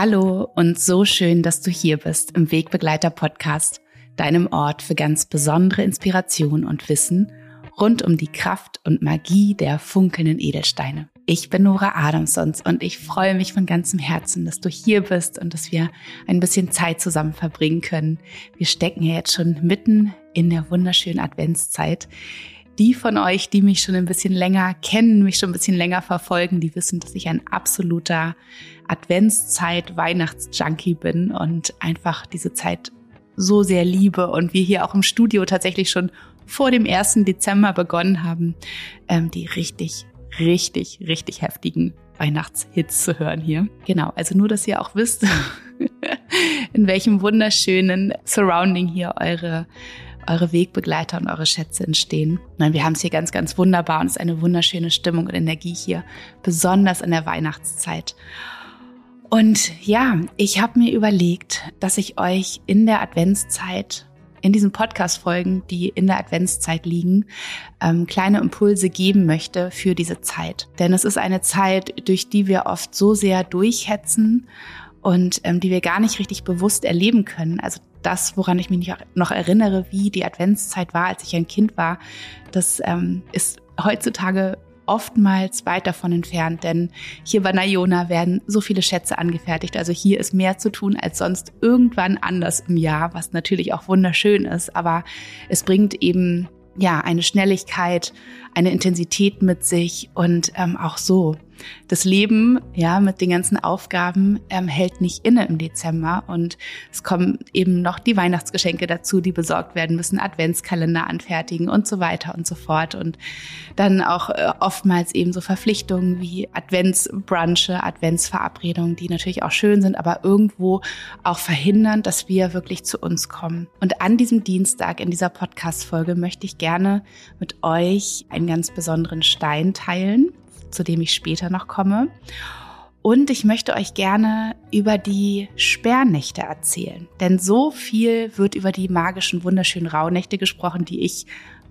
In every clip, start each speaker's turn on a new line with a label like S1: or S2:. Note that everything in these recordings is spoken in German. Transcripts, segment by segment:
S1: Hallo und so schön, dass du hier bist im Wegbegleiter Podcast, deinem Ort für ganz besondere Inspiration und Wissen rund um die Kraft und Magie der funkelnden Edelsteine. Ich bin Nora Adamsons und ich freue mich von ganzem Herzen, dass du hier bist und dass wir ein bisschen Zeit zusammen verbringen können. Wir stecken ja jetzt schon mitten in der wunderschönen Adventszeit. Die von euch, die mich schon ein bisschen länger kennen, mich schon ein bisschen länger verfolgen, die wissen, dass ich ein absoluter Adventszeit-Weihnachtsjunkie bin und einfach diese Zeit so sehr liebe und wir hier auch im Studio tatsächlich schon vor dem 1. Dezember begonnen haben, ähm, die richtig, richtig, richtig heftigen Weihnachtshits zu hören hier. Genau, also nur, dass ihr auch wisst, in welchem wunderschönen Surrounding hier eure eure Wegbegleiter und eure Schätze entstehen. Nein, wir haben es hier ganz, ganz wunderbar und es ist eine wunderschöne Stimmung und Energie hier, besonders in der Weihnachtszeit. Und ja, ich habe mir überlegt, dass ich euch in der Adventszeit in diesen Podcast-Folgen, die in der Adventszeit liegen, ähm, kleine Impulse geben möchte für diese Zeit. Denn es ist eine Zeit, durch die wir oft so sehr durchhetzen und ähm, die wir gar nicht richtig bewusst erleben können. Also das, woran ich mich noch erinnere, wie die Adventszeit war, als ich ein Kind war, das ähm, ist heutzutage oftmals weit davon entfernt, denn hier bei Nayona werden so viele Schätze angefertigt. Also hier ist mehr zu tun als sonst irgendwann anders im Jahr, was natürlich auch wunderschön ist, aber es bringt eben ja eine Schnelligkeit, eine Intensität mit sich und ähm, auch so das Leben, ja, mit den ganzen Aufgaben ähm, hält nicht inne im Dezember und es kommen eben noch die Weihnachtsgeschenke dazu, die besorgt werden müssen, Adventskalender anfertigen und so weiter und so fort und dann auch äh, oftmals eben so Verpflichtungen wie Adventsbrunche, Adventsverabredungen, die natürlich auch schön sind, aber irgendwo auch verhindern, dass wir wirklich zu uns kommen. Und an diesem Dienstag in dieser Podcast-Folge möchte ich gerne mit euch einen ganz besonderen Stein teilen zu dem ich später noch komme. Und ich möchte euch gerne über die Sperrnächte erzählen. Denn so viel wird über die magischen, wunderschönen Rauhnächte gesprochen, die ich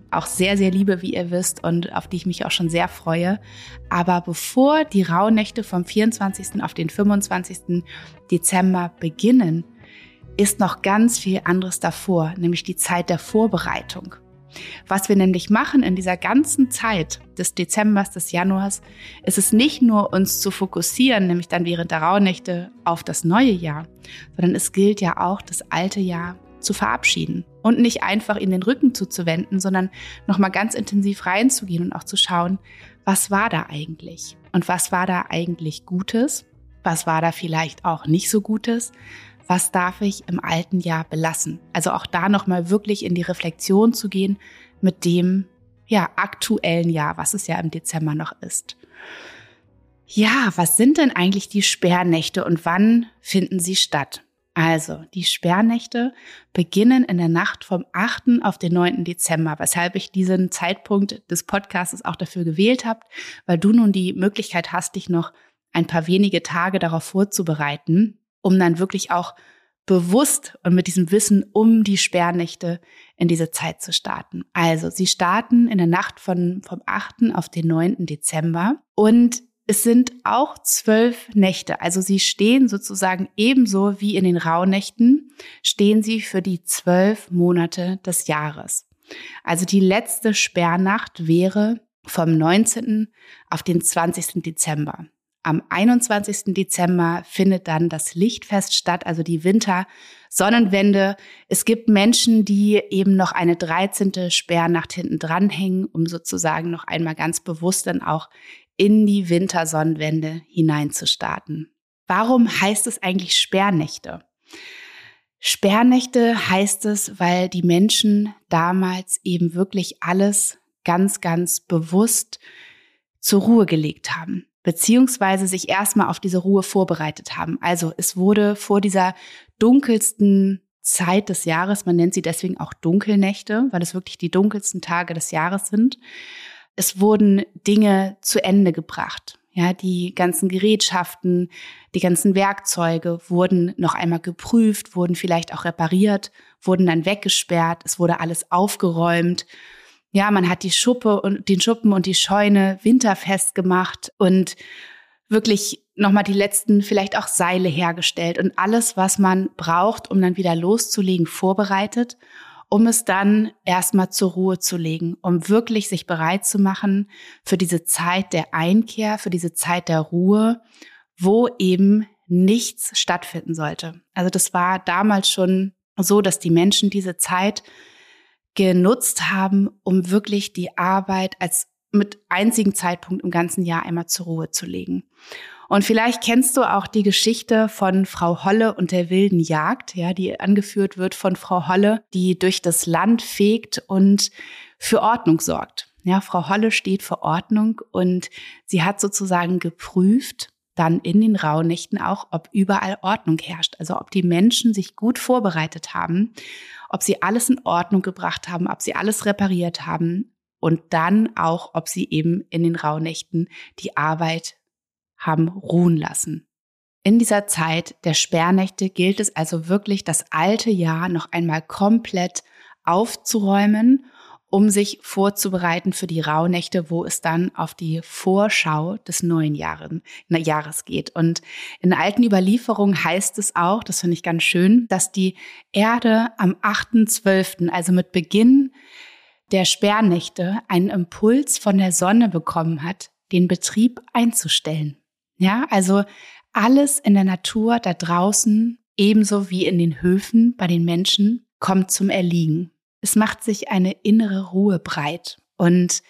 S1: auch sehr, sehr liebe, wie ihr wisst, und auf die ich mich auch schon sehr freue. Aber bevor die Rauhnächte vom 24. auf den 25. Dezember beginnen, ist noch ganz viel anderes davor, nämlich die Zeit der Vorbereitung. Was wir nämlich machen in dieser ganzen Zeit des Dezembers, des Januars, ist es nicht nur uns zu fokussieren, nämlich dann während der Rauhnächte auf das neue Jahr, sondern es gilt ja auch, das alte Jahr zu verabschieden und nicht einfach in den Rücken zuzuwenden, sondern nochmal ganz intensiv reinzugehen und auch zu schauen, was war da eigentlich? Und was war da eigentlich Gutes? Was war da vielleicht auch nicht so Gutes? Was darf ich im alten Jahr belassen? Also auch da nochmal wirklich in die Reflexion zu gehen mit dem, ja, aktuellen Jahr, was es ja im Dezember noch ist. Ja, was sind denn eigentlich die Sperrnächte und wann finden sie statt? Also, die Sperrnächte beginnen in der Nacht vom 8. auf den 9. Dezember, weshalb ich diesen Zeitpunkt des Podcasts auch dafür gewählt habe, weil du nun die Möglichkeit hast, dich noch ein paar wenige Tage darauf vorzubereiten um dann wirklich auch bewusst und mit diesem Wissen um die Sperrnächte in diese Zeit zu starten. Also, sie starten in der Nacht von, vom 8. auf den 9. Dezember und es sind auch zwölf Nächte. Also sie stehen sozusagen ebenso wie in den Rauhnächten, stehen sie für die zwölf Monate des Jahres. Also die letzte Sperrnacht wäre vom 19. auf den 20. Dezember. Am 21. Dezember findet dann das Lichtfest statt, also die Wintersonnenwende. Es gibt Menschen, die eben noch eine 13. Sperrnacht hinten dranhängen, um sozusagen noch einmal ganz bewusst dann auch in die Wintersonnenwende hineinzustarten. Warum heißt es eigentlich Sperrnächte? Sperrnächte heißt es, weil die Menschen damals eben wirklich alles ganz, ganz bewusst zur Ruhe gelegt haben beziehungsweise sich erstmal auf diese Ruhe vorbereitet haben. Also es wurde vor dieser dunkelsten Zeit des Jahres, man nennt sie deswegen auch Dunkelnächte, weil es wirklich die dunkelsten Tage des Jahres sind. Es wurden Dinge zu Ende gebracht. Ja, die ganzen Gerätschaften, die ganzen Werkzeuge wurden noch einmal geprüft, wurden vielleicht auch repariert, wurden dann weggesperrt, es wurde alles aufgeräumt ja, man hat die Schuppe und den Schuppen und die Scheune winterfest gemacht und wirklich nochmal die letzten vielleicht auch Seile hergestellt und alles, was man braucht, um dann wieder loszulegen, vorbereitet, um es dann erstmal zur Ruhe zu legen, um wirklich sich bereit zu machen für diese Zeit der Einkehr, für diese Zeit der Ruhe, wo eben nichts stattfinden sollte. Also das war damals schon so, dass die Menschen diese Zeit genutzt haben, um wirklich die Arbeit als mit einzigen Zeitpunkt im ganzen Jahr einmal zur Ruhe zu legen. Und vielleicht kennst du auch die Geschichte von Frau Holle und der wilden Jagd, ja, die angeführt wird von Frau Holle, die durch das Land fegt und für Ordnung sorgt. Ja, Frau Holle steht für Ordnung und sie hat sozusagen geprüft, dann in den Rauhnächten auch, ob überall Ordnung herrscht. Also ob die Menschen sich gut vorbereitet haben, ob sie alles in Ordnung gebracht haben, ob sie alles repariert haben und dann auch, ob sie eben in den Rauhnächten die Arbeit haben ruhen lassen. In dieser Zeit der Sperrnächte gilt es also wirklich, das alte Jahr noch einmal komplett aufzuräumen, um sich vorzubereiten für die Rauhnächte, wo es dann auf die Vorschau des neuen Jahren, Jahres geht. Und in alten Überlieferungen heißt es auch, das finde ich ganz schön, dass die Erde am 8.12., also mit Beginn der Sperrnächte, einen Impuls von der Sonne bekommen hat, den Betrieb einzustellen. Ja, also alles in der Natur da draußen, ebenso wie in den Höfen bei den Menschen, kommt zum Erliegen. Es macht sich eine innere Ruhe breit. Und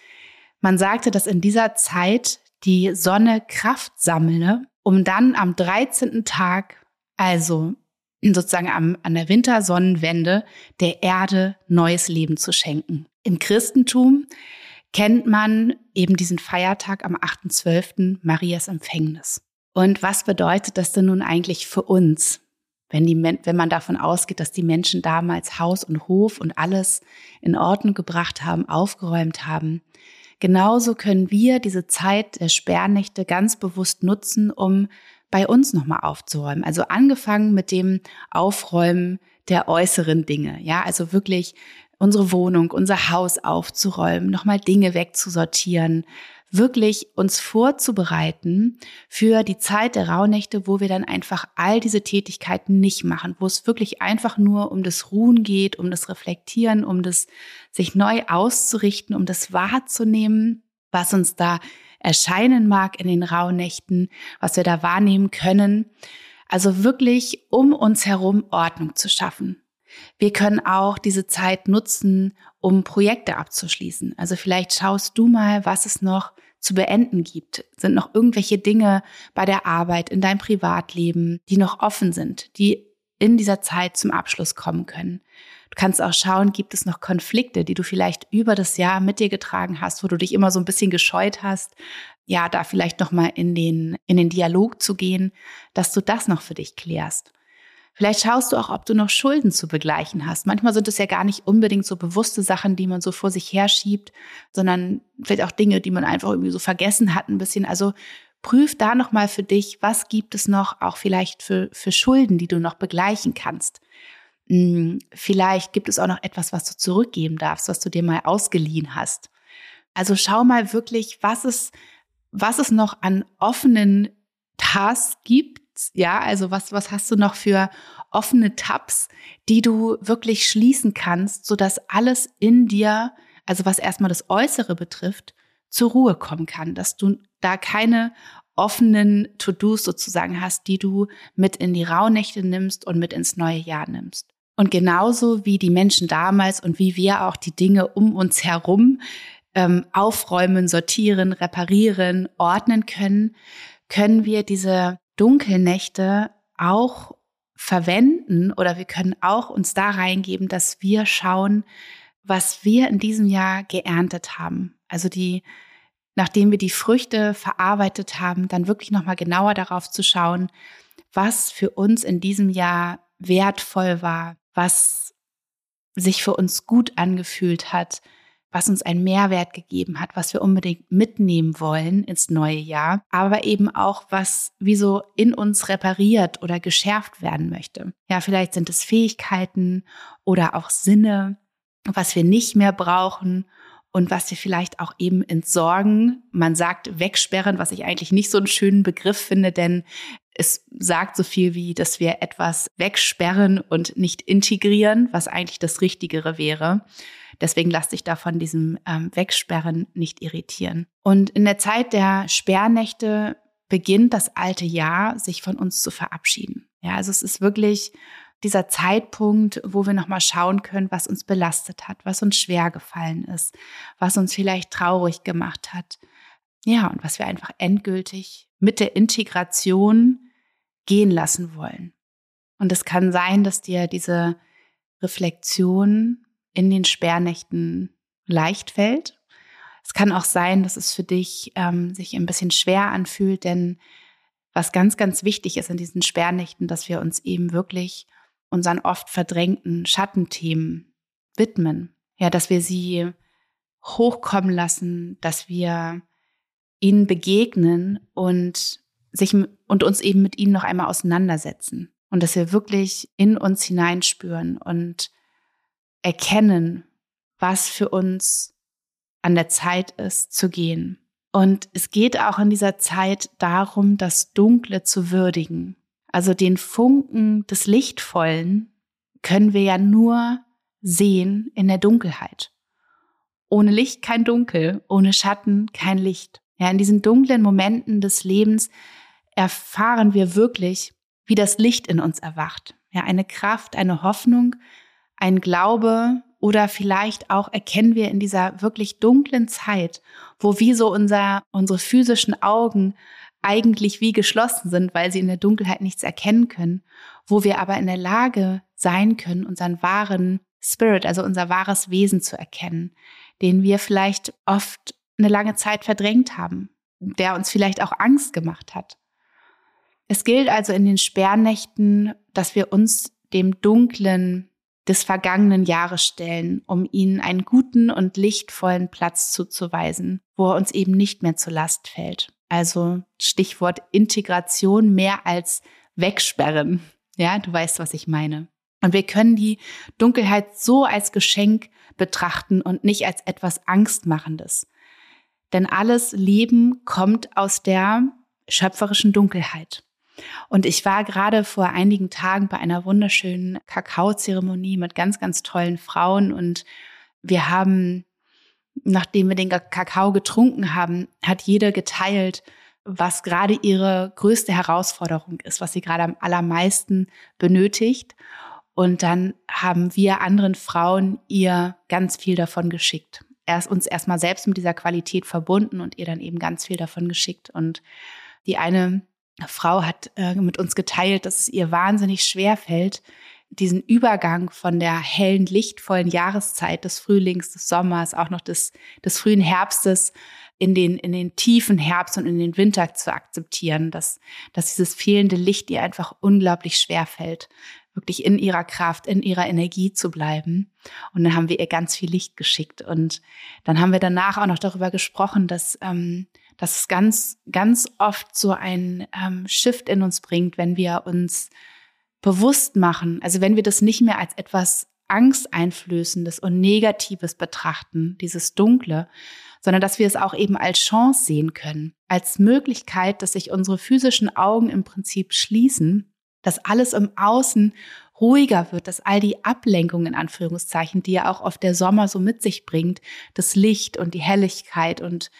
S1: man sagte, dass in dieser Zeit die Sonne Kraft sammle, um dann am 13. Tag, also sozusagen am, an der Wintersonnenwende, der Erde neues Leben zu schenken. Im Christentum kennt man eben diesen Feiertag am 8.12. Marias Empfängnis. Und was bedeutet das denn nun eigentlich für uns, wenn, die, wenn man davon ausgeht, dass die Menschen damals Haus und Hof und alles in Ordnung gebracht haben, aufgeräumt haben? Genauso können wir diese Zeit der Sperrnächte ganz bewusst nutzen, um bei uns nochmal aufzuräumen. Also angefangen mit dem Aufräumen der äußeren Dinge. Ja, also wirklich unsere Wohnung, unser Haus aufzuräumen, nochmal Dinge wegzusortieren, wirklich uns vorzubereiten für die Zeit der Rauhnächte, wo wir dann einfach all diese Tätigkeiten nicht machen, wo es wirklich einfach nur um das Ruhen geht, um das Reflektieren, um das sich neu auszurichten, um das wahrzunehmen, was uns da erscheinen mag in den Rauhnächten, was wir da wahrnehmen können. Also wirklich um uns herum Ordnung zu schaffen. Wir können auch diese Zeit nutzen, um Projekte abzuschließen. Also vielleicht schaust du mal, was es noch zu beenden gibt. Sind noch irgendwelche Dinge bei der Arbeit, in deinem Privatleben, die noch offen sind, die in dieser Zeit zum Abschluss kommen können. Du kannst auch schauen, gibt es noch Konflikte, die du vielleicht über das Jahr mit dir getragen hast, wo du dich immer so ein bisschen gescheut hast, ja, da vielleicht noch mal in den in den Dialog zu gehen, dass du das noch für dich klärst. Vielleicht schaust du auch, ob du noch Schulden zu begleichen hast. Manchmal sind es ja gar nicht unbedingt so bewusste Sachen, die man so vor sich herschiebt, sondern vielleicht auch Dinge, die man einfach irgendwie so vergessen hat ein bisschen. Also prüf da noch mal für dich, was gibt es noch auch vielleicht für, für Schulden, die du noch begleichen kannst. Hm, vielleicht gibt es auch noch etwas, was du zurückgeben darfst, was du dir mal ausgeliehen hast. Also schau mal wirklich, was es, was es noch an offenen Tasks gibt, ja, also was, was hast du noch für offene Tabs, die du wirklich schließen kannst, so dass alles in dir, also was erstmal das Äußere betrifft, zur Ruhe kommen kann, dass du da keine offenen To-Dos sozusagen hast, die du mit in die Rauhnächte nimmst und mit ins neue Jahr nimmst. Und genauso wie die Menschen damals und wie wir auch die Dinge um uns herum ähm, aufräumen, sortieren, reparieren, ordnen können, können wir diese Dunkelnächte auch verwenden oder wir können auch uns da reingeben, dass wir schauen, was wir in diesem Jahr geerntet haben. Also die, nachdem wir die Früchte verarbeitet haben, dann wirklich nochmal genauer darauf zu schauen, was für uns in diesem Jahr wertvoll war, was sich für uns gut angefühlt hat, was uns einen Mehrwert gegeben hat, was wir unbedingt mitnehmen wollen ins neue Jahr, aber eben auch, was wie so in uns repariert oder geschärft werden möchte. Ja, vielleicht sind es Fähigkeiten oder auch Sinne, was wir nicht mehr brauchen und was wir vielleicht auch eben entsorgen. Man sagt wegsperren, was ich eigentlich nicht so einen schönen Begriff finde, denn es sagt so viel wie, dass wir etwas wegsperren und nicht integrieren, was eigentlich das Richtigere wäre. Deswegen lass dich da von diesem ähm, Wegsperren nicht irritieren. Und in der Zeit der Sperrnächte beginnt das alte Jahr, sich von uns zu verabschieden. Ja, also es ist wirklich dieser Zeitpunkt, wo wir nochmal schauen können, was uns belastet hat, was uns schwer gefallen ist, was uns vielleicht traurig gemacht hat. Ja, und was wir einfach endgültig mit der Integration gehen lassen wollen. Und es kann sein, dass dir diese Reflexion in den Sperrnächten leicht fällt. Es kann auch sein, dass es für dich ähm, sich ein bisschen schwer anfühlt, denn was ganz, ganz wichtig ist in diesen Sperrnächten, dass wir uns eben wirklich unseren oft verdrängten Schattenthemen widmen. Ja, dass wir sie hochkommen lassen, dass wir ihnen begegnen und sich und uns eben mit ihnen noch einmal auseinandersetzen und dass wir wirklich in uns hineinspüren und erkennen, was für uns an der Zeit ist zu gehen. Und es geht auch in dieser Zeit darum, das Dunkle zu würdigen. Also den Funken des Lichtvollen können wir ja nur sehen in der Dunkelheit. Ohne Licht kein Dunkel, ohne Schatten kein Licht. Ja, in diesen dunklen Momenten des Lebens erfahren wir wirklich, wie das Licht in uns erwacht. Ja, eine Kraft, eine Hoffnung, ein Glaube oder vielleicht auch erkennen wir in dieser wirklich dunklen Zeit, wo wie so unser, unsere physischen Augen eigentlich wie geschlossen sind, weil sie in der Dunkelheit nichts erkennen können, wo wir aber in der Lage sein können, unseren wahren Spirit, also unser wahres Wesen zu erkennen, den wir vielleicht oft eine lange Zeit verdrängt haben, der uns vielleicht auch Angst gemacht hat. Es gilt also in den Sperrnächten, dass wir uns dem Dunklen des vergangenen Jahres stellen, um ihnen einen guten und lichtvollen Platz zuzuweisen, wo er uns eben nicht mehr zur Last fällt. Also Stichwort Integration mehr als wegsperren. Ja, du weißt, was ich meine. Und wir können die Dunkelheit so als Geschenk betrachten und nicht als etwas Angstmachendes. Denn alles Leben kommt aus der schöpferischen Dunkelheit. Und ich war gerade vor einigen Tagen bei einer wunderschönen Kakaozeremonie mit ganz, ganz tollen Frauen und wir haben, nachdem wir den Kakao getrunken haben, hat jeder geteilt, was gerade ihre größte Herausforderung ist, was sie gerade am allermeisten benötigt. Und dann haben wir anderen Frauen ihr ganz viel davon geschickt. Erst uns erstmal selbst mit dieser Qualität verbunden und ihr dann eben ganz viel davon geschickt. Und die eine Frau hat äh, mit uns geteilt, dass es ihr wahnsinnig schwer fällt, diesen Übergang von der hellen, lichtvollen Jahreszeit des Frühlings, des Sommers, auch noch des, des frühen Herbstes in den, in den tiefen Herbst und in den Winter zu akzeptieren, dass, dass dieses fehlende Licht ihr einfach unglaublich schwer fällt, wirklich in ihrer Kraft, in ihrer Energie zu bleiben. Und dann haben wir ihr ganz viel Licht geschickt. Und dann haben wir danach auch noch darüber gesprochen, dass, ähm, dass es ganz, ganz oft so ein ähm, Shift in uns bringt, wenn wir uns bewusst machen, also wenn wir das nicht mehr als etwas Angsteinflößendes und Negatives betrachten, dieses Dunkle, sondern dass wir es auch eben als Chance sehen können, als Möglichkeit, dass sich unsere physischen Augen im Prinzip schließen, dass alles im Außen ruhiger wird, dass all die Ablenkungen in Anführungszeichen, die ja auch oft der Sommer so mit sich bringt, das Licht und die Helligkeit und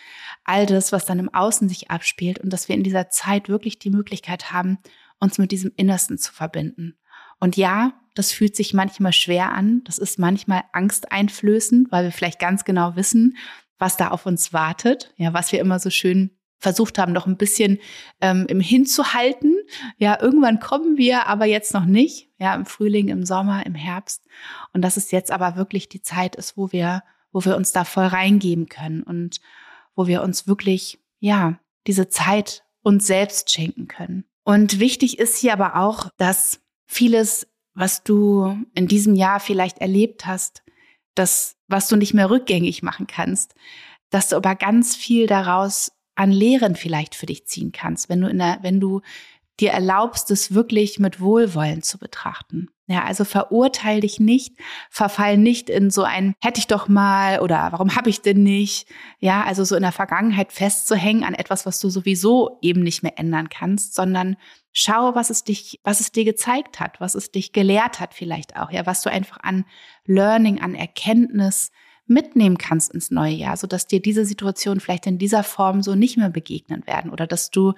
S1: all das, was dann im Außen sich abspielt und dass wir in dieser Zeit wirklich die Möglichkeit haben, uns mit diesem Innersten zu verbinden. Und ja, das fühlt sich manchmal schwer an, das ist manchmal angsteinflößend, weil wir vielleicht ganz genau wissen, was da auf uns wartet, ja, was wir immer so schön versucht haben, noch ein bisschen ähm, im Hinzuhalten. Ja, irgendwann kommen wir, aber jetzt noch nicht. Ja, im Frühling, im Sommer, im Herbst. Und dass es jetzt aber wirklich die Zeit ist, wo wir, wo wir uns da voll reingeben können und wo wir uns wirklich, ja, diese Zeit uns selbst schenken können. Und wichtig ist hier aber auch, dass vieles, was du in diesem Jahr vielleicht erlebt hast, das, was du nicht mehr rückgängig machen kannst, dass du aber ganz viel daraus an Lehren vielleicht für dich ziehen kannst, wenn du in der, wenn du dir erlaubst, es wirklich mit Wohlwollen zu betrachten. Ja, also verurteil dich nicht, verfall nicht in so ein hätte ich doch mal oder warum habe ich denn nicht? Ja, also so in der Vergangenheit festzuhängen an etwas, was du sowieso eben nicht mehr ändern kannst, sondern schau, was es dich, was es dir gezeigt hat, was es dich gelehrt hat vielleicht auch, ja, was du einfach an Learning, an Erkenntnis mitnehmen kannst ins neue Jahr, so dass dir diese Situation vielleicht in dieser Form so nicht mehr begegnen werden oder dass du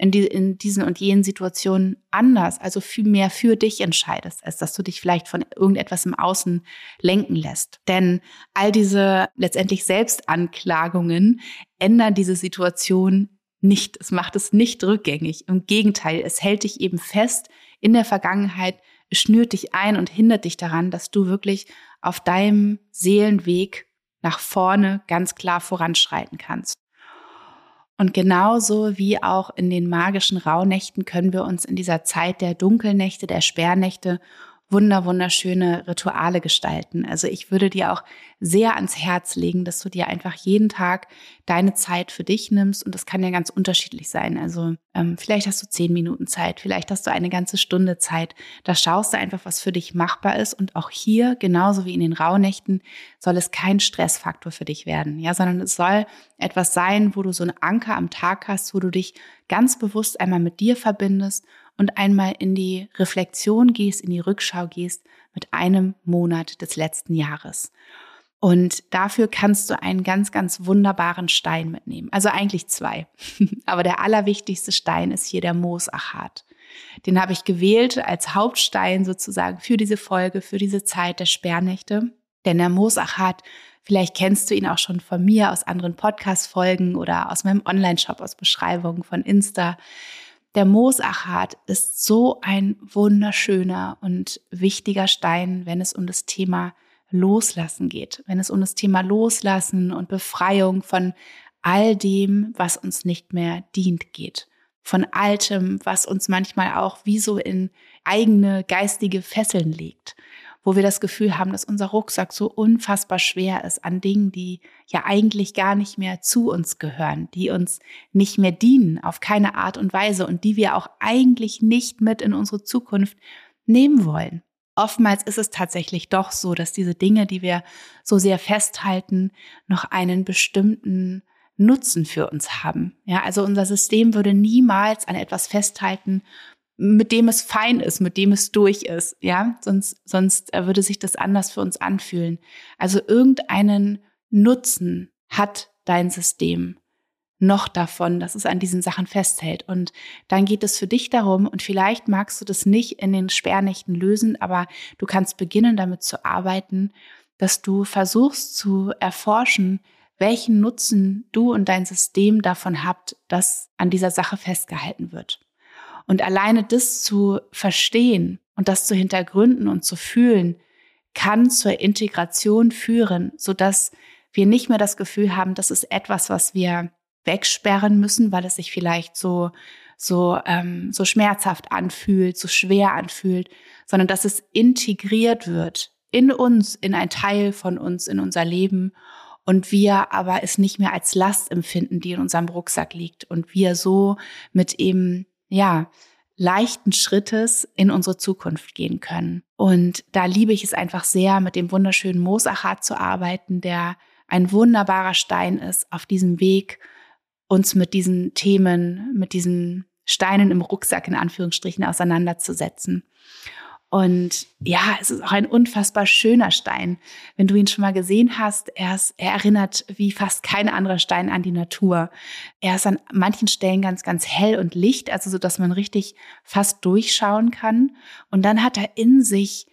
S1: in, die, in diesen und jenen Situationen anders, also viel mehr für dich entscheidest, als dass du dich vielleicht von irgendetwas im Außen lenken lässt. Denn all diese letztendlich Selbstanklagungen ändern diese Situation nicht. Es macht es nicht rückgängig. Im Gegenteil, es hält dich eben fest in der Vergangenheit, schnürt dich ein und hindert dich daran, dass du wirklich auf deinem Seelenweg nach vorne ganz klar voranschreiten kannst. Und genauso wie auch in den magischen Rauhnächten können wir uns in dieser Zeit der Dunkelnächte, der Sperrnächte wunder, wunderschöne Rituale gestalten. Also ich würde dir auch sehr ans Herz legen, dass du dir einfach jeden Tag deine Zeit für dich nimmst. Und das kann ja ganz unterschiedlich sein. Also ähm, vielleicht hast du zehn Minuten Zeit, vielleicht hast du eine ganze Stunde Zeit. Da schaust du einfach, was für dich machbar ist. Und auch hier, genauso wie in den Rauhnächten, soll es kein Stressfaktor für dich werden. Ja, sondern es soll etwas sein, wo du so einen Anker am Tag hast, wo du dich ganz bewusst einmal mit dir verbindest und einmal in die Reflexion gehst, in die Rückschau gehst mit einem Monat des letzten Jahres. Und dafür kannst du einen ganz, ganz wunderbaren Stein mitnehmen. Also eigentlich zwei. Aber der allerwichtigste Stein ist hier der Moosachat. Den habe ich gewählt als Hauptstein sozusagen für diese Folge, für diese Zeit der Sperrnächte. Denn der Moosachat, vielleicht kennst du ihn auch schon von mir aus anderen Podcast-Folgen oder aus meinem Online-Shop, aus Beschreibungen von Insta. Der Moosachat ist so ein wunderschöner und wichtiger Stein, wenn es um das Thema Loslassen geht, wenn es um das Thema Loslassen und Befreiung von all dem, was uns nicht mehr dient geht, von altem, was uns manchmal auch wie so in eigene geistige Fesseln legt wo wir das Gefühl haben, dass unser Rucksack so unfassbar schwer ist an Dingen, die ja eigentlich gar nicht mehr zu uns gehören, die uns nicht mehr dienen auf keine Art und Weise und die wir auch eigentlich nicht mit in unsere Zukunft nehmen wollen. Oftmals ist es tatsächlich doch so, dass diese Dinge, die wir so sehr festhalten, noch einen bestimmten Nutzen für uns haben. Ja, also unser System würde niemals an etwas festhalten, mit dem es fein ist, mit dem es durch ist, ja, sonst, sonst äh, würde sich das anders für uns anfühlen. Also irgendeinen Nutzen hat dein System noch davon, dass es an diesen Sachen festhält. Und dann geht es für dich darum, und vielleicht magst du das nicht in den Sperrnächten lösen, aber du kannst beginnen damit zu arbeiten, dass du versuchst zu erforschen, welchen Nutzen du und dein System davon habt, dass an dieser Sache festgehalten wird. Und alleine das zu verstehen und das zu hintergründen und zu fühlen, kann zur Integration führen, so dass wir nicht mehr das Gefühl haben, das ist etwas, was wir wegsperren müssen, weil es sich vielleicht so so ähm, so schmerzhaft anfühlt, so schwer anfühlt, sondern dass es integriert wird in uns, in ein Teil von uns, in unser Leben und wir aber es nicht mehr als Last empfinden, die in unserem Rucksack liegt und wir so mit eben ja, leichten Schrittes in unsere Zukunft gehen können. Und da liebe ich es einfach sehr, mit dem wunderschönen Moosachat zu arbeiten, der ein wunderbarer Stein ist auf diesem Weg, uns mit diesen Themen, mit diesen Steinen im Rucksack in Anführungsstrichen auseinanderzusetzen. Und ja, es ist auch ein unfassbar schöner Stein. Wenn du ihn schon mal gesehen hast, er, ist, er erinnert wie fast kein anderer Stein an die Natur. Er ist an manchen Stellen ganz, ganz hell und licht, also so, dass man richtig fast durchschauen kann. Und dann hat er in sich,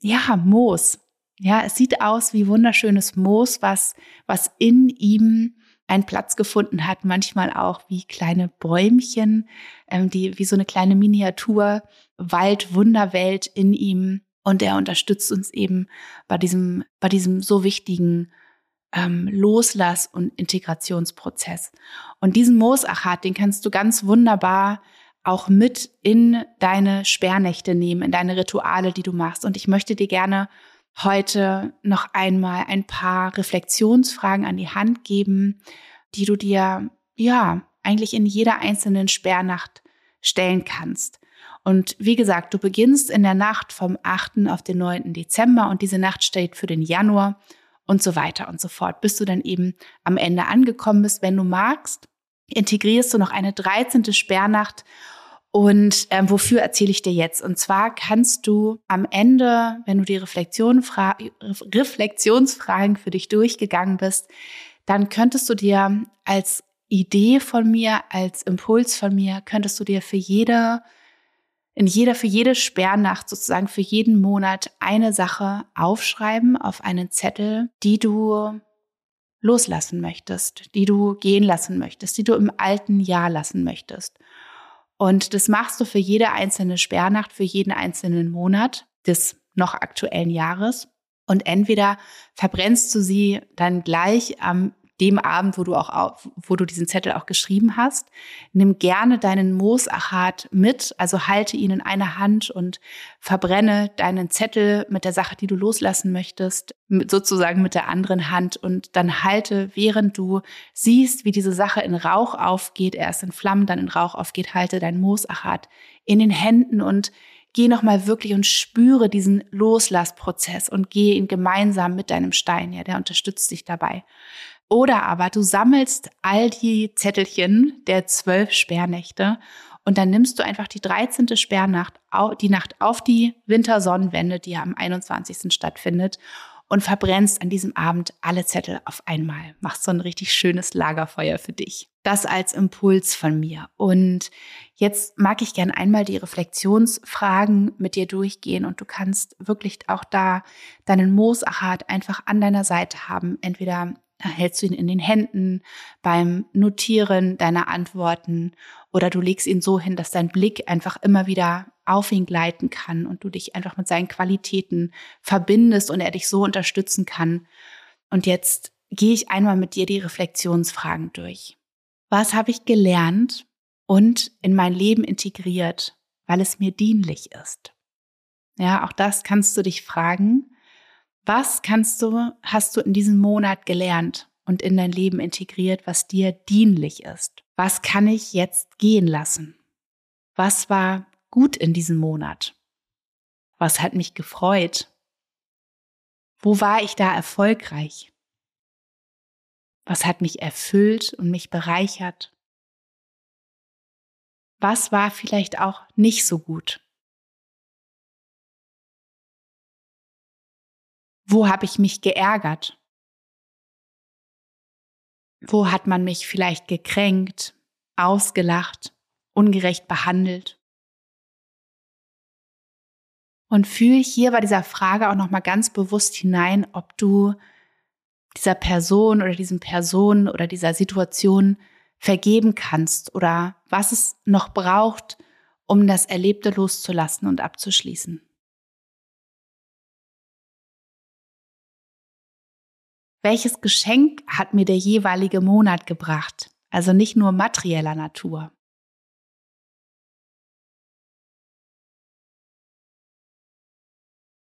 S1: ja, Moos. Ja, es sieht aus wie wunderschönes Moos, was, was in ihm einen Platz gefunden hat, manchmal auch wie kleine Bäumchen, ähm, die wie so eine kleine Miniatur Wald Wunderwelt in ihm und er unterstützt uns eben bei diesem bei diesem so wichtigen ähm, Loslass- und Integrationsprozess. Und diesen Moosachat, den kannst du ganz wunderbar auch mit in deine Sperrnächte nehmen, in deine Rituale, die du machst. Und ich möchte dir gerne heute noch einmal ein paar Reflexionsfragen an die Hand geben, die du dir, ja, eigentlich in jeder einzelnen Sperrnacht stellen kannst. Und wie gesagt, du beginnst in der Nacht vom 8. auf den 9. Dezember und diese Nacht steht für den Januar und so weiter und so fort, bis du dann eben am Ende angekommen bist. Wenn du magst, integrierst du noch eine 13. Sperrnacht und ähm, wofür erzähle ich dir jetzt? Und zwar kannst du am Ende, wenn du die Reflexion Reflexionsfragen für dich durchgegangen bist, dann könntest du dir als Idee von mir, als Impuls von mir, könntest du dir für jede, in jeder, für jede Sperrnacht sozusagen für jeden Monat eine Sache aufschreiben auf einen Zettel, die du loslassen möchtest, die du gehen lassen möchtest, die du im alten Jahr lassen möchtest. Und das machst du für jede einzelne Sperrnacht, für jeden einzelnen Monat des noch aktuellen Jahres. Und entweder verbrennst du sie dann gleich am dem Abend, wo du auch, wo du diesen Zettel auch geschrieben hast. Nimm gerne deinen Moosachat mit, also halte ihn in einer Hand und verbrenne deinen Zettel mit der Sache, die du loslassen möchtest, sozusagen mit der anderen Hand und dann halte, während du siehst, wie diese Sache in Rauch aufgeht, erst in Flammen, dann in Rauch aufgeht, halte dein Moosachat in den Händen und geh nochmal wirklich und spüre diesen Loslassprozess und gehe ihn gemeinsam mit deinem Stein, ja, der unterstützt dich dabei. Oder aber du sammelst all die Zettelchen der zwölf Sperrnächte und dann nimmst du einfach die 13. Sperrnacht, die Nacht auf die Wintersonnenwende, die ja am 21. stattfindet und verbrennst an diesem Abend alle Zettel auf einmal. Machst so ein richtig schönes Lagerfeuer für dich. Das als Impuls von mir. Und jetzt mag ich gern einmal die Reflexionsfragen mit dir durchgehen und du kannst wirklich auch da deinen Moosachat einfach an deiner Seite haben. Entweder hältst du ihn in den Händen beim Notieren deiner Antworten oder du legst ihn so hin, dass dein Blick einfach immer wieder auf ihn gleiten kann und du dich einfach mit seinen Qualitäten verbindest und er dich so unterstützen kann. Und jetzt gehe ich einmal mit dir die Reflexionsfragen durch. Was habe ich gelernt und in mein Leben integriert, weil es mir dienlich ist? Ja, auch das kannst du dich fragen. Was kannst du, hast du in diesem Monat gelernt und in dein Leben integriert, was dir dienlich ist? Was kann ich jetzt gehen lassen? Was war gut in diesem Monat? Was hat mich gefreut? Wo war ich da erfolgreich? Was hat mich erfüllt und mich bereichert? Was war vielleicht auch nicht so gut? Wo habe ich mich geärgert? Wo hat man mich vielleicht gekränkt, ausgelacht, ungerecht behandelt? Und fühle hier bei dieser Frage auch noch mal ganz bewusst hinein, ob du dieser Person oder diesem Person oder dieser Situation vergeben kannst oder was es noch braucht, um das Erlebte loszulassen und abzuschließen. Welches Geschenk hat mir der jeweilige Monat gebracht? Also nicht nur materieller Natur.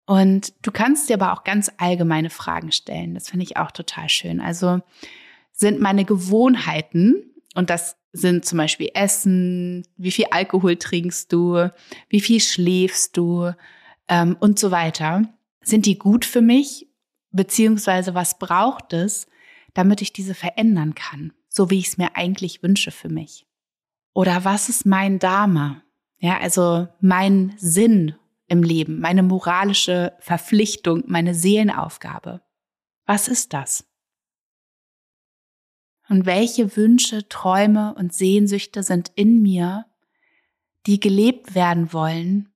S1: Und du kannst dir aber auch ganz allgemeine Fragen stellen. Das finde ich auch total schön. Also sind meine Gewohnheiten, und das sind zum Beispiel Essen, wie viel Alkohol trinkst du, wie viel schläfst du ähm, und so weiter, sind die gut für mich Beziehungsweise was braucht es, damit ich diese verändern kann, so wie ich es mir eigentlich wünsche für mich? Oder was ist mein Dharma? Ja, also mein Sinn im Leben, meine moralische Verpflichtung, meine Seelenaufgabe. Was ist das? Und welche Wünsche, Träume und Sehnsüchte sind in mir, die gelebt werden wollen?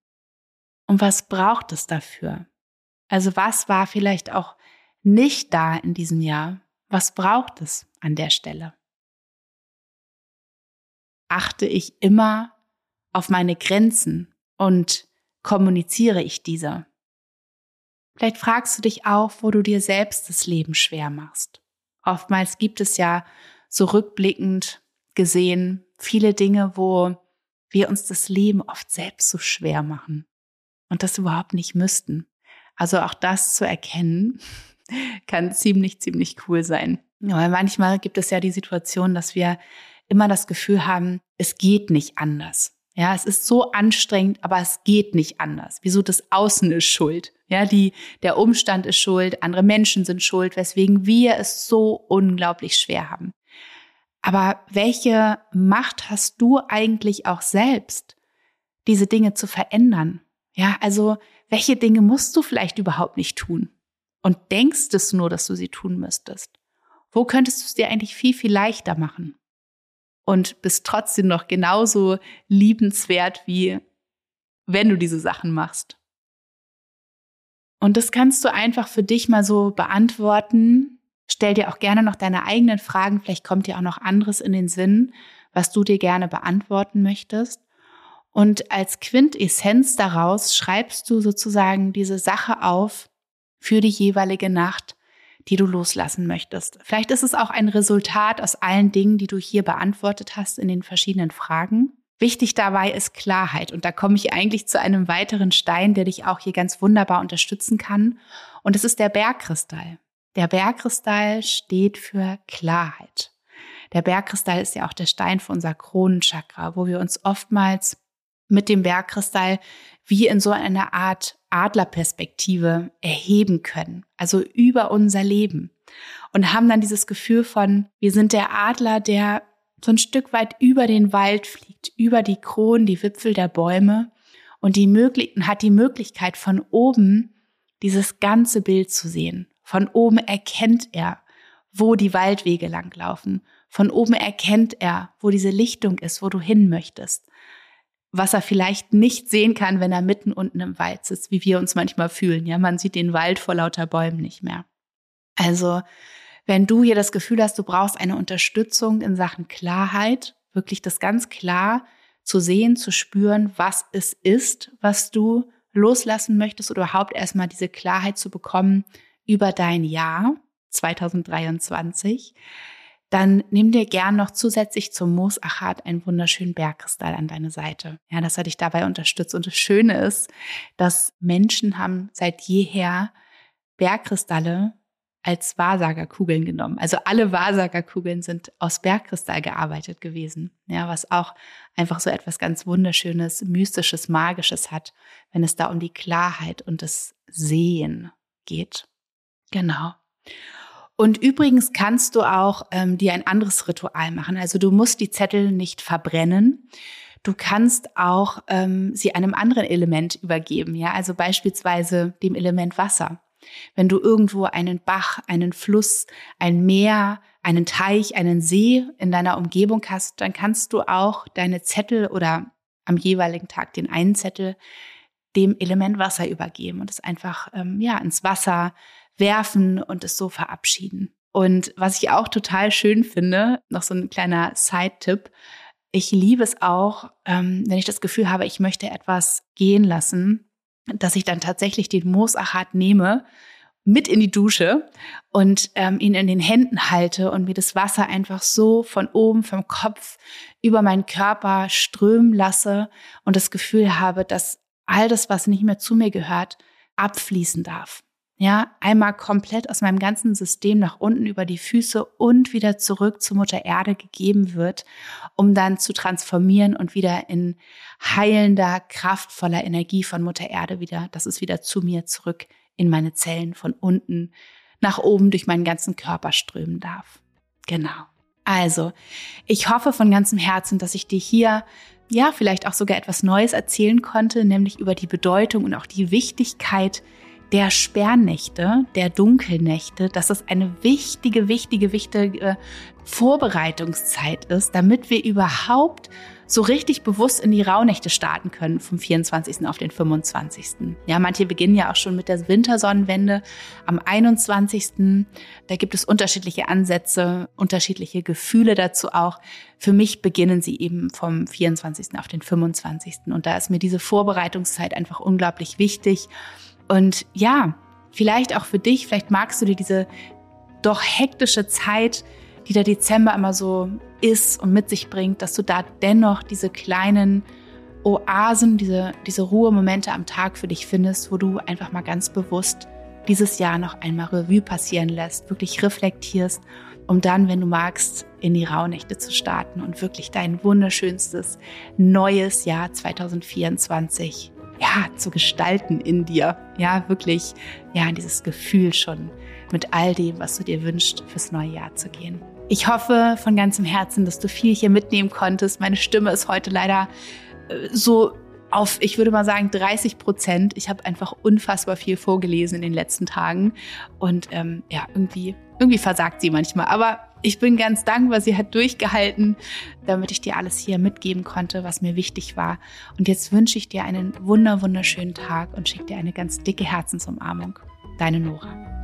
S1: Und was braucht es dafür? Also was war vielleicht auch nicht da in diesem Jahr? Was braucht es an der Stelle? Achte ich immer auf meine Grenzen und kommuniziere ich diese? Vielleicht fragst du dich auch, wo du dir selbst das Leben schwer machst. Oftmals gibt es ja so rückblickend gesehen viele Dinge, wo wir uns das Leben oft selbst so schwer machen und das überhaupt nicht müssten. Also auch das zu erkennen kann ziemlich, ziemlich cool sein. Weil manchmal gibt es ja die Situation, dass wir immer das Gefühl haben, es geht nicht anders. Ja, es ist so anstrengend, aber es geht nicht anders. Wieso das Außen ist schuld? Ja, die, der Umstand ist schuld, andere Menschen sind schuld, weswegen wir es so unglaublich schwer haben. Aber welche Macht hast du eigentlich auch selbst, diese Dinge zu verändern? Ja, also welche Dinge musst du vielleicht überhaupt nicht tun? Und denkst es nur, dass du sie tun müsstest? Wo könntest du es dir eigentlich viel, viel leichter machen? und bist trotzdem noch genauso liebenswert, wie wenn du diese Sachen machst. Und das kannst du einfach für dich mal so beantworten. Stell dir auch gerne noch deine eigenen Fragen. Vielleicht kommt dir auch noch anderes in den Sinn, was du dir gerne beantworten möchtest. Und als Quintessenz daraus schreibst du sozusagen diese Sache auf für die jeweilige Nacht, die du loslassen möchtest. Vielleicht ist es auch ein Resultat aus allen Dingen, die du hier beantwortet hast in den verschiedenen Fragen. Wichtig dabei ist Klarheit. Und da komme ich eigentlich zu einem weiteren Stein, der dich auch hier ganz wunderbar unterstützen kann. Und es ist der Bergkristall. Der Bergkristall steht für Klarheit. Der Bergkristall ist ja auch der Stein für unser Kronenchakra, wo wir uns oftmals mit dem Bergkristall wie in so einer Art Adlerperspektive erheben können, also über unser Leben. Und haben dann dieses Gefühl von, wir sind der Adler, der so ein Stück weit über den Wald fliegt, über die Kronen, die Wipfel der Bäume und die möglich hat die Möglichkeit von oben dieses ganze Bild zu sehen. Von oben erkennt er, wo die Waldwege langlaufen. Von oben erkennt er, wo diese Lichtung ist, wo du hin möchtest was er vielleicht nicht sehen kann, wenn er mitten unten im Wald sitzt, wie wir uns manchmal fühlen. Ja, man sieht den Wald vor lauter Bäumen nicht mehr. Also, wenn du hier das Gefühl hast, du brauchst eine Unterstützung in Sachen Klarheit, wirklich das ganz klar zu sehen, zu spüren, was es ist, was du loslassen möchtest oder überhaupt erstmal diese Klarheit zu bekommen über dein Jahr 2023, dann nimm dir gern noch zusätzlich zum Moosachat einen wunderschönen Bergkristall an deine Seite. Ja, das hat dich dabei unterstützt. Und das Schöne ist, dass Menschen haben seit jeher Bergkristalle als Wahrsagerkugeln genommen. Also alle Wahrsagerkugeln sind aus Bergkristall gearbeitet gewesen. Ja, was auch einfach so etwas ganz Wunderschönes, Mystisches, Magisches hat, wenn es da um die Klarheit und das Sehen geht. Genau. Und übrigens kannst du auch ähm, dir ein anderes Ritual machen. Also du musst die Zettel nicht verbrennen. Du kannst auch ähm, sie einem anderen Element übergeben, ja, also beispielsweise dem Element Wasser. Wenn du irgendwo einen Bach, einen Fluss, ein Meer, einen Teich, einen See in deiner Umgebung hast, dann kannst du auch deine Zettel oder am jeweiligen Tag den einen Zettel dem Element Wasser übergeben und es einfach ähm, ja ins Wasser werfen und es so verabschieden. Und was ich auch total schön finde, noch so ein kleiner Side-Tipp, ich liebe es auch, ähm, wenn ich das Gefühl habe, ich möchte etwas gehen lassen, dass ich dann tatsächlich den Moosachat nehme, mit in die Dusche und ähm, ihn in den Händen halte und mir das Wasser einfach so von oben vom Kopf über meinen Körper strömen lasse und das Gefühl habe, dass all das, was nicht mehr zu mir gehört, abfließen darf ja, einmal komplett aus meinem ganzen System nach unten über die Füße und wieder zurück zur Mutter Erde gegeben wird, um dann zu transformieren und wieder in heilender, kraftvoller Energie von Mutter Erde wieder, dass es wieder zu mir zurück in meine Zellen von unten nach oben durch meinen ganzen Körper strömen darf. Genau. Also, ich hoffe von ganzem Herzen, dass ich dir hier ja vielleicht auch sogar etwas Neues erzählen konnte, nämlich über die Bedeutung und auch die Wichtigkeit der Sperrnächte, der Dunkelnächte, dass es eine wichtige, wichtige, wichtige Vorbereitungszeit ist, damit wir überhaupt so richtig bewusst in die Rauhnächte starten können vom 24. auf den 25. Ja, manche beginnen ja auch schon mit der Wintersonnenwende am 21. Da gibt es unterschiedliche Ansätze, unterschiedliche Gefühle dazu auch. Für mich beginnen sie eben vom 24. auf den 25. Und da ist mir diese Vorbereitungszeit einfach unglaublich wichtig. Und ja, vielleicht auch für dich, vielleicht magst du dir diese doch hektische Zeit, die der Dezember immer so ist und mit sich bringt, dass du da dennoch diese kleinen Oasen, diese, diese Ruhemomente am Tag für dich findest, wo du einfach mal ganz bewusst dieses Jahr noch einmal Revue passieren lässt, wirklich reflektierst, um dann, wenn du magst, in die Rauhnächte zu starten und wirklich dein wunderschönstes neues Jahr 2024 ja, zu gestalten in dir. Ja, wirklich, ja, dieses Gefühl schon mit all dem, was du dir wünschst, fürs neue Jahr zu gehen. Ich hoffe von ganzem Herzen, dass du viel hier mitnehmen konntest. Meine Stimme ist heute leider äh, so auf, ich würde mal sagen, 30 Prozent. Ich habe einfach unfassbar viel vorgelesen in den letzten Tagen. Und ähm, ja, irgendwie, irgendwie versagt sie manchmal. Aber ich bin ganz dankbar, sie hat durchgehalten, damit ich dir alles hier mitgeben konnte, was mir wichtig war. Und jetzt wünsche ich dir einen wunder, wunderschönen Tag und schicke dir eine ganz dicke Herzensumarmung. Deine Nora.